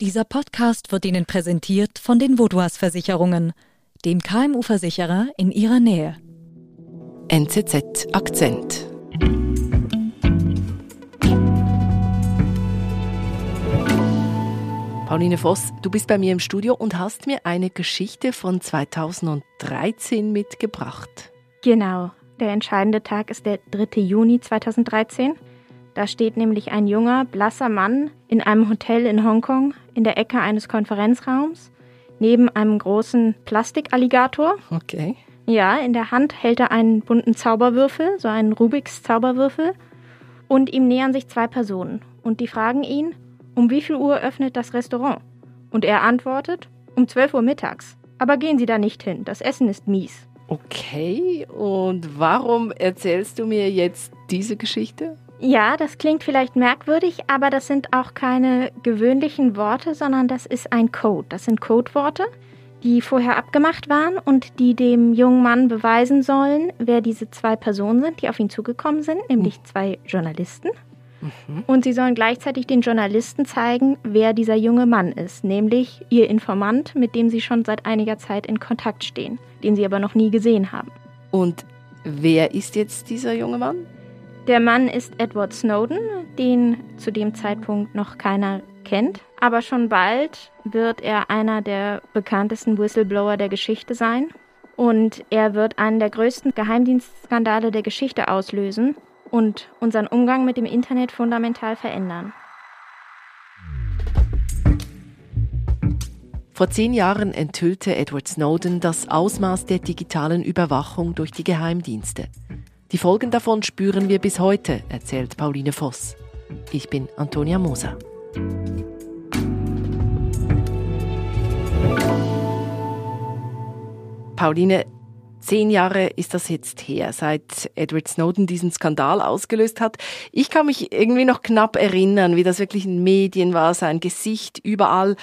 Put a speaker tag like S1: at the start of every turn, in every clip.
S1: Dieser Podcast wird Ihnen präsentiert von den Vodouas Versicherungen, dem KMU-Versicherer in Ihrer Nähe.
S2: NZZ Akzent. Pauline Voss, du bist bei mir im Studio und hast mir eine Geschichte von 2013 mitgebracht.
S3: Genau. Der entscheidende Tag ist der 3. Juni 2013. Da steht nämlich ein junger, blasser Mann in einem Hotel in Hongkong in der Ecke eines Konferenzraums neben einem großen Plastikalligator.
S2: Okay.
S3: Ja, in der Hand hält er einen bunten Zauberwürfel, so einen Rubiks Zauberwürfel. Und ihm nähern sich zwei Personen. Und die fragen ihn, um wie viel Uhr öffnet das Restaurant? Und er antwortet, um 12 Uhr mittags. Aber gehen Sie da nicht hin, das Essen ist mies.
S2: Okay, und warum erzählst du mir jetzt diese Geschichte?
S3: Ja, das klingt vielleicht merkwürdig, aber das sind auch keine gewöhnlichen Worte, sondern das ist ein Code. Das sind Codeworte, die vorher abgemacht waren und die dem jungen Mann beweisen sollen, wer diese zwei Personen sind, die auf ihn zugekommen sind, nämlich zwei Journalisten. Mhm. Und sie sollen gleichzeitig den Journalisten zeigen, wer dieser junge Mann ist, nämlich ihr Informant, mit dem sie schon seit einiger Zeit in Kontakt stehen, den sie aber noch nie gesehen haben.
S2: Und wer ist jetzt dieser junge Mann?
S3: Der Mann ist Edward Snowden, den zu dem Zeitpunkt noch keiner kennt. Aber schon bald wird er einer der bekanntesten Whistleblower der Geschichte sein. Und er wird einen der größten Geheimdienstskandale der Geschichte auslösen und unseren Umgang mit dem Internet fundamental verändern.
S2: Vor zehn Jahren enthüllte Edward Snowden das Ausmaß der digitalen Überwachung durch die Geheimdienste. Die Folgen davon spüren wir bis heute, erzählt Pauline Voss. Ich bin Antonia Moser. Pauline, zehn Jahre ist das jetzt her, seit Edward Snowden diesen Skandal ausgelöst hat. Ich kann mich irgendwie noch knapp erinnern, wie das wirklich in Medien war, sein Gesicht überall.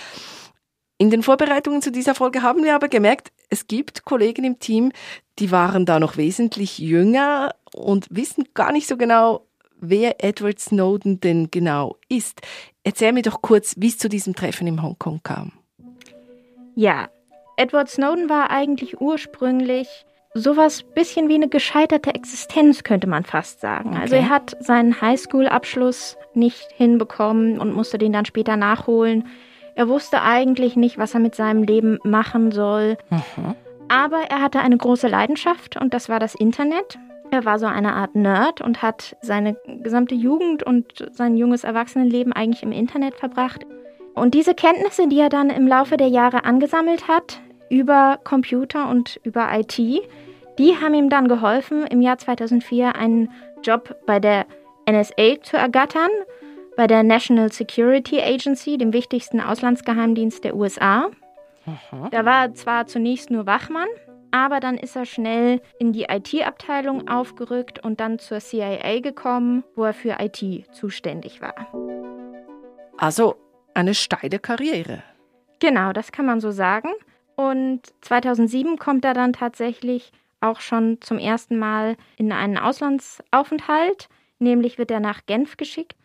S2: In den Vorbereitungen zu dieser Folge haben wir aber gemerkt, es gibt Kollegen im Team, die waren da noch wesentlich jünger und wissen gar nicht so genau, wer Edward Snowden denn genau ist. Erzähl mir doch kurz, wie es zu diesem Treffen in Hongkong kam.
S3: Ja, Edward Snowden war eigentlich ursprünglich sowas bisschen wie eine gescheiterte Existenz, könnte man fast sagen. Okay. Also er hat seinen Highschool-Abschluss nicht hinbekommen und musste den dann später nachholen. Er wusste eigentlich nicht, was er mit seinem Leben machen soll. Mhm. Aber er hatte eine große Leidenschaft und das war das Internet. Er war so eine Art Nerd und hat seine gesamte Jugend und sein junges Erwachsenenleben eigentlich im Internet verbracht. Und diese Kenntnisse, die er dann im Laufe der Jahre angesammelt hat über Computer und über IT, die haben ihm dann geholfen, im Jahr 2004 einen Job bei der NSA zu ergattern bei der National Security Agency, dem wichtigsten Auslandsgeheimdienst der USA. Aha. Da war er zwar zunächst nur Wachmann, aber dann ist er schnell in die IT-Abteilung aufgerückt und dann zur CIA gekommen, wo er für IT zuständig war.
S2: Also eine steile Karriere.
S3: Genau, das kann man so sagen. Und 2007 kommt er dann tatsächlich auch schon zum ersten Mal in einen Auslandsaufenthalt, nämlich wird er nach Genf geschickt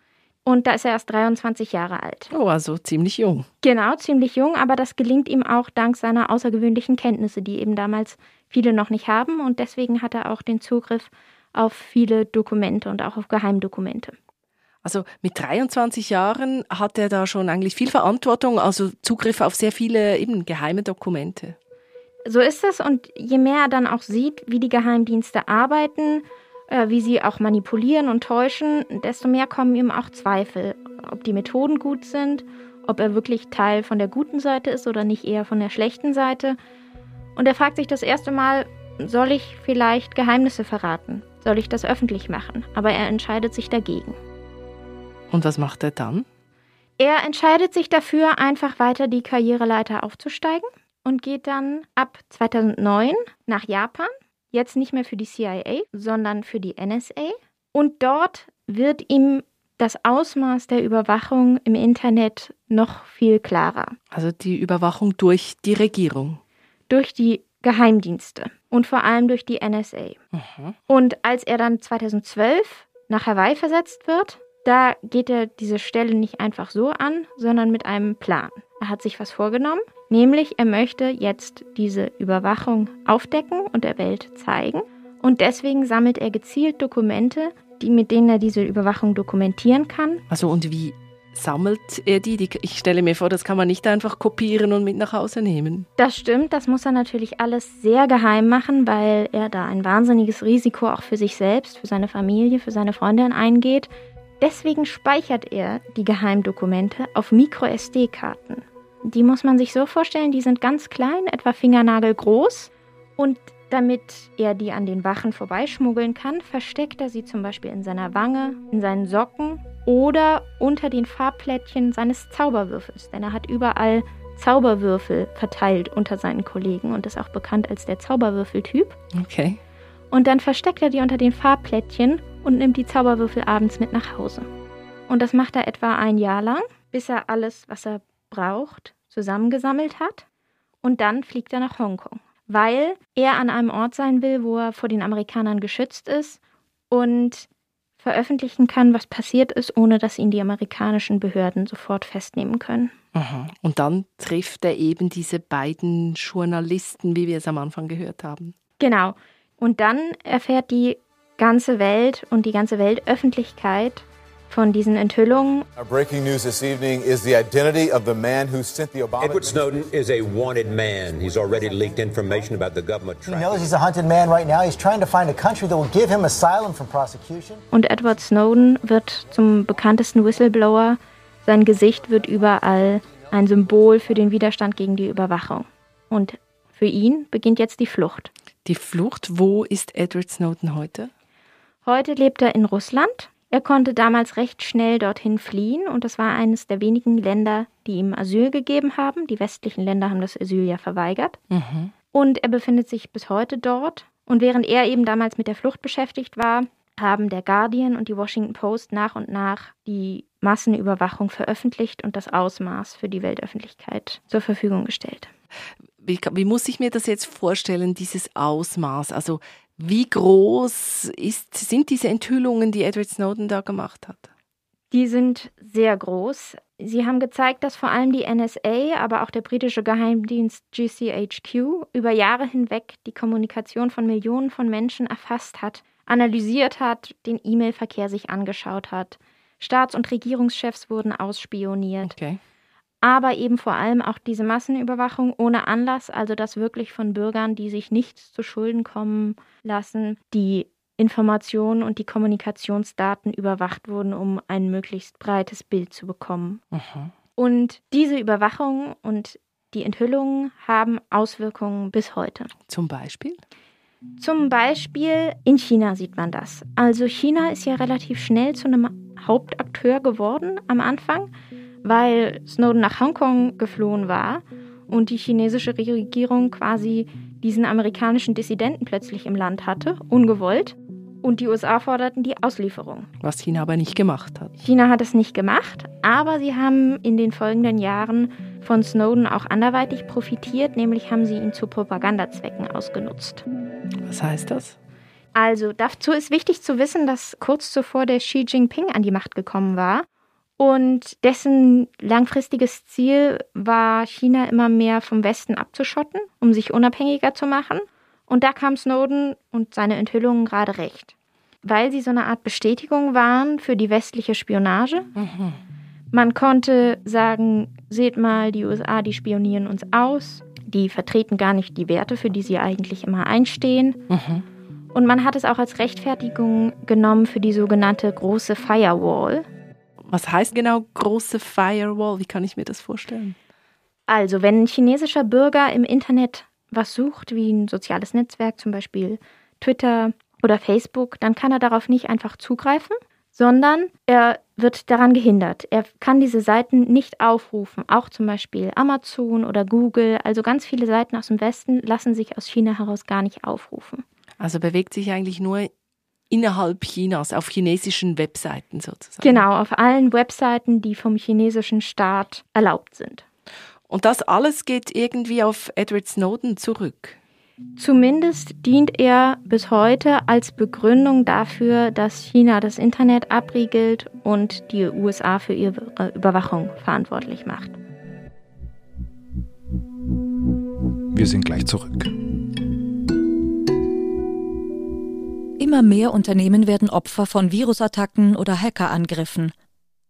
S3: und da ist er erst 23 Jahre alt.
S2: Oh, also ziemlich jung.
S3: Genau, ziemlich jung, aber das gelingt ihm auch dank seiner außergewöhnlichen Kenntnisse, die eben damals viele noch nicht haben. Und deswegen hat er auch den Zugriff auf viele Dokumente und auch auf Geheimdokumente.
S2: Also mit 23 Jahren hat er da schon eigentlich viel Verantwortung, also Zugriff auf sehr viele eben geheime Dokumente.
S3: So ist es und je mehr er dann auch sieht, wie die Geheimdienste arbeiten, äh, wie sie auch manipulieren und täuschen, desto mehr kommen ihm auch Zweifel, ob die Methoden gut sind, ob er wirklich Teil von der guten Seite ist oder nicht eher von der schlechten Seite. Und er fragt sich das erste Mal, soll ich vielleicht Geheimnisse verraten? Soll ich das öffentlich machen? Aber er entscheidet sich dagegen.
S2: Und was macht er dann?
S3: Er entscheidet sich dafür, einfach weiter die Karriereleiter aufzusteigen und geht dann ab 2009 nach Japan jetzt nicht mehr für die CIA, sondern für die NSA. Und dort wird ihm das Ausmaß der Überwachung im Internet noch viel klarer.
S2: Also die Überwachung durch die Regierung.
S3: Durch die Geheimdienste und vor allem durch die NSA. Mhm. Und als er dann 2012 nach Hawaii versetzt wird, Da geht er diese Stelle nicht einfach so an, sondern mit einem Plan. Er hat sich was vorgenommen, nämlich er möchte jetzt diese Überwachung aufdecken und der Welt zeigen. Und deswegen sammelt er gezielt Dokumente, die, mit denen er diese Überwachung dokumentieren kann.
S2: Also und wie sammelt er die? Ich stelle mir vor, das kann man nicht einfach kopieren und mit nach Hause nehmen.
S3: Das stimmt, das muss er natürlich alles sehr geheim machen, weil er da ein wahnsinniges Risiko auch für sich selbst, für seine Familie, für seine Freundin eingeht. Deswegen speichert er die Geheimdokumente auf Micro-SD-Karten. Die muss man sich so vorstellen, die sind ganz klein, etwa fingernagelgroß. Und damit er die an den Wachen vorbeischmuggeln kann, versteckt er sie zum Beispiel in seiner Wange, in seinen Socken oder unter den Farbplättchen seines Zauberwürfels. Denn er hat überall Zauberwürfel verteilt unter seinen Kollegen und ist auch bekannt als der Zauberwürfeltyp.
S2: Okay.
S3: Und dann versteckt er die unter den Farbplättchen und nimmt die Zauberwürfel abends mit nach Hause. Und das macht er etwa ein Jahr lang, bis er alles, was er braucht, zusammengesammelt hat. Und dann fliegt er nach Hongkong, weil er an einem Ort sein will, wo er vor den Amerikanern geschützt ist und veröffentlichen kann, was passiert ist, ohne dass ihn die amerikanischen Behörden sofort festnehmen können.
S2: Aha. Und dann trifft er eben diese beiden Journalisten, wie wir es am Anfang gehört haben.
S3: Genau. Und dann erfährt die ganze Welt und die ganze Weltöffentlichkeit von diesen Enthüllungen.
S4: Our breaking news this evening is the identity of the man who sent the Obama.
S5: Edward Snowden is a wanted man. He's already leaked information about the government.
S6: He knows he's a hunted man right now. He's trying to find a country that will give him asylum from prosecution.
S3: Und Edward Snowden wird zum bekanntesten Whistleblower. Sein Gesicht wird überall ein Symbol für den Widerstand gegen die Überwachung. Und für ihn beginnt jetzt die Flucht.
S2: Die Flucht, wo ist Edward Snowden heute?
S3: Heute lebt er in Russland. Er konnte damals recht schnell dorthin fliehen und das war eines der wenigen Länder, die ihm Asyl gegeben haben. Die westlichen Länder haben das Asyl ja verweigert. Mhm. Und er befindet sich bis heute dort. Und während er eben damals mit der Flucht beschäftigt war, haben der Guardian und die Washington Post nach und nach die Massenüberwachung veröffentlicht und das Ausmaß für die Weltöffentlichkeit zur Verfügung gestellt.
S2: Wie, wie, muss ich mir das jetzt vorstellen, dieses Ausmaß? Also wie groß ist, sind diese Enthüllungen, die Edward Snowden da gemacht hat?
S3: Die sind sehr groß. Sie haben gezeigt, dass vor allem die NSA, aber auch der britische Geheimdienst GCHQ über Jahre hinweg die Kommunikation von Millionen von Menschen erfasst hat, analysiert hat, den E-Mail-Verkehr sich angeschaut hat. Staats- und Regierungschefs wurden ausspioniert.
S2: Okay
S3: aber eben vor allem auch diese Massenüberwachung ohne Anlass, also dass wirklich von Bürgern, die sich nichts zu Schulden kommen lassen, die Informationen und die Kommunikationsdaten überwacht wurden, um ein möglichst breites Bild zu bekommen.
S2: Aha.
S3: Und diese Überwachung und die Enthüllungen haben Auswirkungen bis heute.
S2: Zum Beispiel?
S3: Zum Beispiel in China sieht man das. Also China ist ja relativ schnell zu einem Hauptakteur geworden am Anfang weil Snowden nach Hongkong geflohen war und die chinesische Regierung quasi diesen amerikanischen Dissidenten plötzlich im Land hatte, ungewollt. Und die USA forderten die Auslieferung.
S2: Was China aber nicht gemacht hat.
S3: China hat es nicht gemacht, aber sie haben in den folgenden Jahren von Snowden auch anderweitig profitiert, nämlich haben sie ihn zu Propagandazwecken ausgenutzt.
S2: Was heißt das?
S3: Also dazu ist wichtig zu wissen, dass kurz zuvor der Xi Jinping an die Macht gekommen war und dessen langfristiges Ziel war, China immer mehr vom Westen abzuschotten, um sich unabhängiger zu machen. Und da kam Snowden und seine Enthüllungen gerade recht, weil sie so eine Art Bestätigung waren für die westliche Spionage. Mhm. Man konnte sagen, seht mal, die USA, die spionieren uns aus, die vertreten gar nicht die Werte, für die sie eigentlich immer einstehen. Mhm. Und man hat es auch als Rechtfertigung genommen für die sogenannte große Firewall,
S2: was heißt genau große Firewall? Wie kann ich mir das vorstellen?
S3: Also, wenn ein chinesischer Bürger im Internet was sucht, wie ein soziales Netzwerk, zum Beispiel Twitter oder Facebook, dann kann er darauf nicht einfach zugreifen, sondern er wird daran gehindert. Er kann diese Seiten nicht aufrufen. Auch zum Beispiel Amazon oder Google, also ganz viele Seiten aus dem Westen lassen sich aus China heraus gar nicht aufrufen.
S2: Also bewegt sich eigentlich nur innerhalb Chinas, auf chinesischen Webseiten sozusagen.
S3: Genau, auf allen Webseiten, die vom chinesischen Staat erlaubt sind.
S2: Und das alles geht irgendwie auf Edward Snowden zurück.
S3: Zumindest dient er bis heute als Begründung dafür, dass China das Internet abriegelt und die USA für ihre Überwachung verantwortlich macht.
S7: Wir sind gleich zurück.
S1: Immer mehr Unternehmen werden Opfer von Virusattacken oder Hackerangriffen.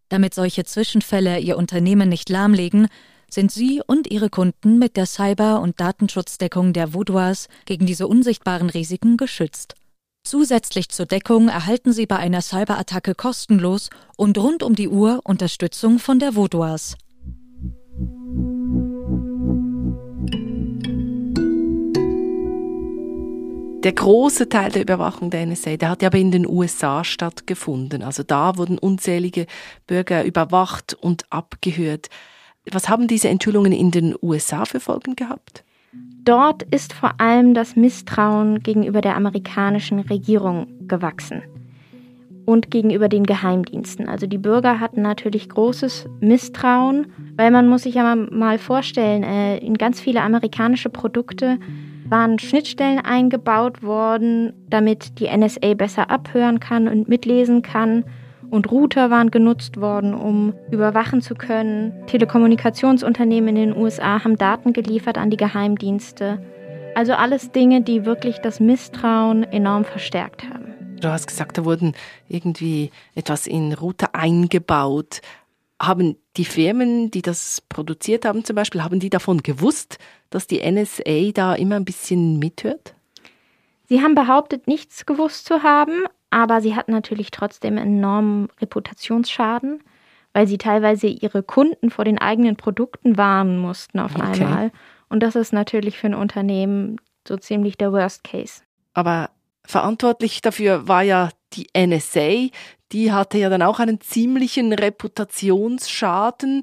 S1: Damit solche Zwischenfälle ihr Unternehmen nicht lahmlegen, sind Sie und Ihre Kunden mit der Cyber- und Datenschutzdeckung der Vaudois gegen diese unsichtbaren Risiken geschützt. Zusätzlich zur Deckung erhalten Sie bei einer Cyberattacke kostenlos und rund um die Uhr Unterstützung von der Vaudois.
S2: Der große Teil der Überwachung der NSA, der hat ja aber in den USA stattgefunden. Also da wurden unzählige Bürger überwacht und abgehört. Was haben diese Enthüllungen in den USA für Folgen gehabt?
S3: Dort ist vor allem das Misstrauen gegenüber der amerikanischen Regierung gewachsen und gegenüber den Geheimdiensten. Also die Bürger hatten natürlich großes Misstrauen, weil man muss sich ja mal vorstellen, äh, in ganz viele amerikanische Produkte waren Schnittstellen eingebaut worden, damit die NSA besser abhören kann und mitlesen kann und Router waren genutzt worden, um überwachen zu können. Telekommunikationsunternehmen in den USA haben Daten geliefert an die Geheimdienste. Also alles Dinge, die wirklich das Misstrauen enorm verstärkt haben.
S2: Du hast gesagt, da wurden irgendwie etwas in Router eingebaut. Haben die Firmen, die das produziert haben zum Beispiel, haben die davon gewusst, dass die NSA da immer ein bisschen mithört?
S3: Sie haben behauptet, nichts gewusst zu haben, aber sie hatten natürlich trotzdem enormen Reputationsschaden, weil sie teilweise ihre Kunden vor den eigenen Produkten warnen mussten auf okay. einmal. Und das ist natürlich für ein Unternehmen so ziemlich der Worst Case.
S2: Aber verantwortlich dafür war ja die NSA. Die hatte ja dann auch einen ziemlichen Reputationsschaden.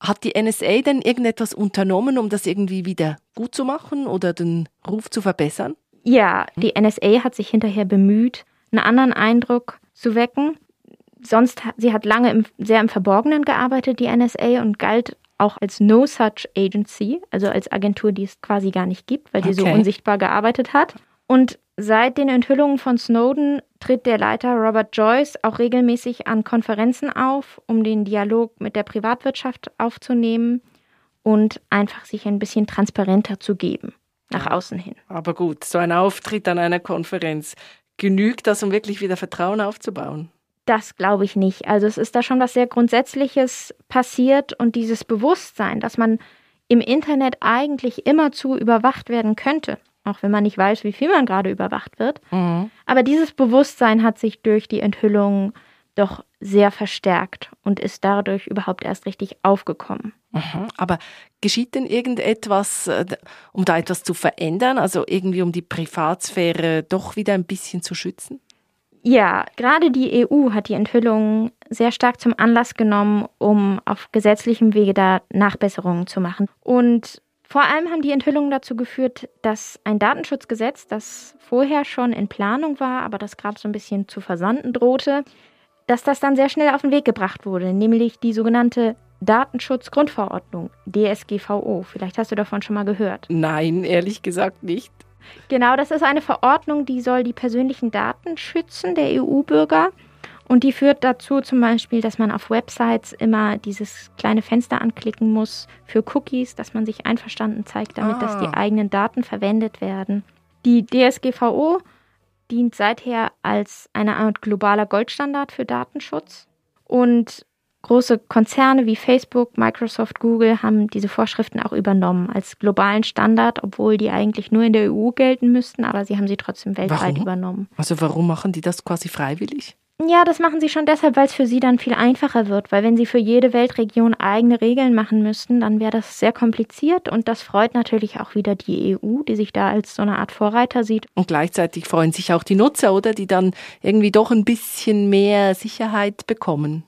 S2: Hat die NSA denn irgendetwas unternommen, um das irgendwie wieder gut zu machen oder den Ruf zu verbessern?
S3: Ja, die NSA hat sich hinterher bemüht, einen anderen Eindruck zu wecken. Sonst, sie hat lange im, sehr im Verborgenen gearbeitet, die NSA, und galt auch als No Such Agency, also als Agentur, die es quasi gar nicht gibt, weil sie so unsichtbar gearbeitet hat. Und seit den Enthüllungen von Snowden tritt der Leiter Robert Joyce auch regelmäßig an Konferenzen auf, um den Dialog mit der Privatwirtschaft aufzunehmen und einfach sich ein bisschen transparenter zu geben nach außen hin.
S2: Aber gut, so ein Auftritt an einer Konferenz Genügt das, um wirklich wieder Vertrauen aufzubauen?
S3: Das glaube ich nicht. Also es ist da schon was sehr Grundsätzliches passiert und dieses Bewusstsein, dass man im Internet eigentlich immerzu überwacht werden könnte, auch wenn man nicht weiß, wie viel man gerade überwacht wird. Mhm. Aber dieses Bewusstsein hat sich durch die Enthüllung doch sehr verstärkt und ist dadurch überhaupt erst richtig aufgekommen.
S2: Mhm. Aber geschieht denn irgendetwas, äh, um da etwas zu verändern, also irgendwie um die Privatsphäre doch wieder ein bisschen zu schützen?
S3: Ja, gerade die EU hat die Enthüllung sehr stark zum Anlass genommen, um auf gesetzlichem Wege da Nachbesserungen zu machen. Und vor allem haben die Enthüllungen dazu geführt, dass ein Datenschutzgesetz, das vorher schon in Planung war, aber das gerade so ein bisschen zu versanden drohte, dass das dann sehr schnell auf den Weg gebracht wurde, nämlich die sogenannte Datenschutzgrundverordnung, DSGVO. Vielleicht hast du davon schon mal gehört.
S2: Nein, ehrlich gesagt nicht.
S3: Genau, das ist eine Verordnung, die soll die persönlichen Daten schützen der EU-Bürger. Und die führt dazu zum Beispiel, dass man auf Websites immer dieses kleine Fenster anklicken muss für Cookies, dass man sich einverstanden zeigt, damit ah. dass die eigenen Daten verwendet werden. Die DSGVO dient seither als eine Art globaler Goldstandard für Datenschutz. Und große Konzerne wie Facebook, Microsoft, Google haben diese Vorschriften auch übernommen als globalen Standard, obwohl die eigentlich nur in der EU gelten müssten, aber sie haben sie trotzdem weltweit
S2: warum?
S3: übernommen.
S2: Also warum machen die das quasi freiwillig?
S3: Ja, das machen sie schon deshalb, weil es für sie dann viel einfacher wird, weil wenn sie für jede Weltregion eigene Regeln machen müssten, dann wäre das sehr kompliziert und das freut natürlich auch wieder die EU, die sich da als so eine Art Vorreiter sieht.
S2: Und gleichzeitig freuen sich auch die Nutzer, oder? Die dann irgendwie doch ein bisschen mehr Sicherheit bekommen.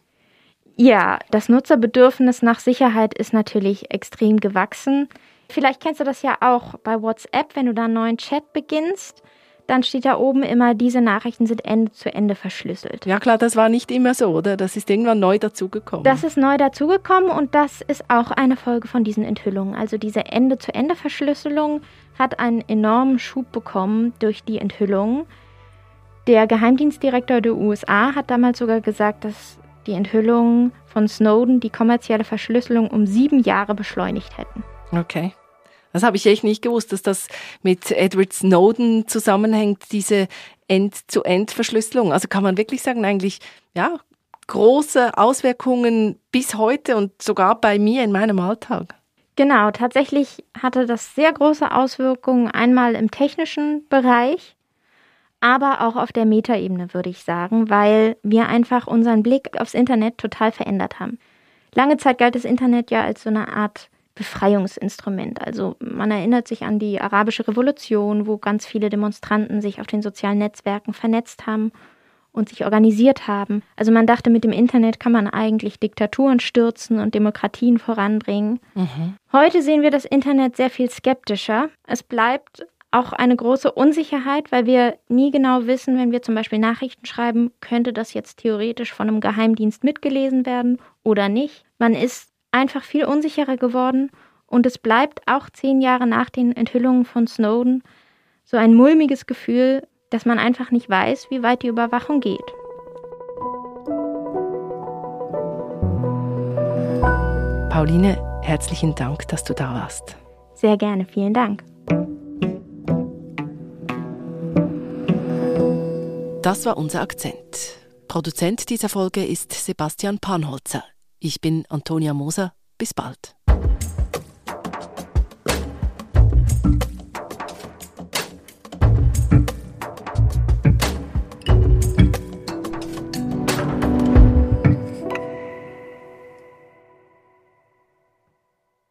S3: Ja, das Nutzerbedürfnis nach Sicherheit ist natürlich extrem gewachsen. Vielleicht kennst du das ja auch bei WhatsApp, wenn du da einen neuen Chat beginnst dann steht da oben immer, diese Nachrichten sind Ende zu Ende verschlüsselt.
S2: Ja klar, das war nicht immer so, oder? Das ist irgendwann neu dazugekommen.
S3: Das ist neu dazugekommen und das ist auch eine Folge von diesen Enthüllungen. Also diese Ende zu Ende Verschlüsselung hat einen enormen Schub bekommen durch die Enthüllungen. Der Geheimdienstdirektor der USA hat damals sogar gesagt, dass die Enthüllungen von Snowden die kommerzielle Verschlüsselung um sieben Jahre beschleunigt hätten.
S2: Okay. Das habe ich echt nicht gewusst, dass das mit Edward Snowden zusammenhängt, diese End-zu-End-Verschlüsselung. Also kann man wirklich sagen, eigentlich, ja, große Auswirkungen bis heute und sogar bei mir in meinem Alltag.
S3: Genau, tatsächlich hatte das sehr große Auswirkungen einmal im technischen Bereich, aber auch auf der Metaebene, würde ich sagen, weil wir einfach unseren Blick aufs Internet total verändert haben. Lange Zeit galt das Internet ja als so eine Art Befreiungsinstrument. Also man erinnert sich an die arabische Revolution, wo ganz viele Demonstranten sich auf den sozialen Netzwerken vernetzt haben und sich organisiert haben. Also man dachte, mit dem Internet kann man eigentlich Diktaturen stürzen und Demokratien voranbringen. Mhm. Heute sehen wir das Internet sehr viel skeptischer. Es bleibt auch eine große Unsicherheit, weil wir nie genau wissen, wenn wir zum Beispiel Nachrichten schreiben, könnte das jetzt theoretisch von einem Geheimdienst mitgelesen werden oder nicht. Man ist einfach viel unsicherer geworden und es bleibt auch zehn Jahre nach den Enthüllungen von Snowden so ein mulmiges Gefühl, dass man einfach nicht weiß, wie weit die Überwachung geht.
S2: Pauline, herzlichen Dank, dass du da warst.
S3: Sehr gerne, vielen Dank.
S2: Das war unser Akzent. Produzent dieser Folge ist Sebastian Panholzer. Ich bin Antonia Moser. Bis bald.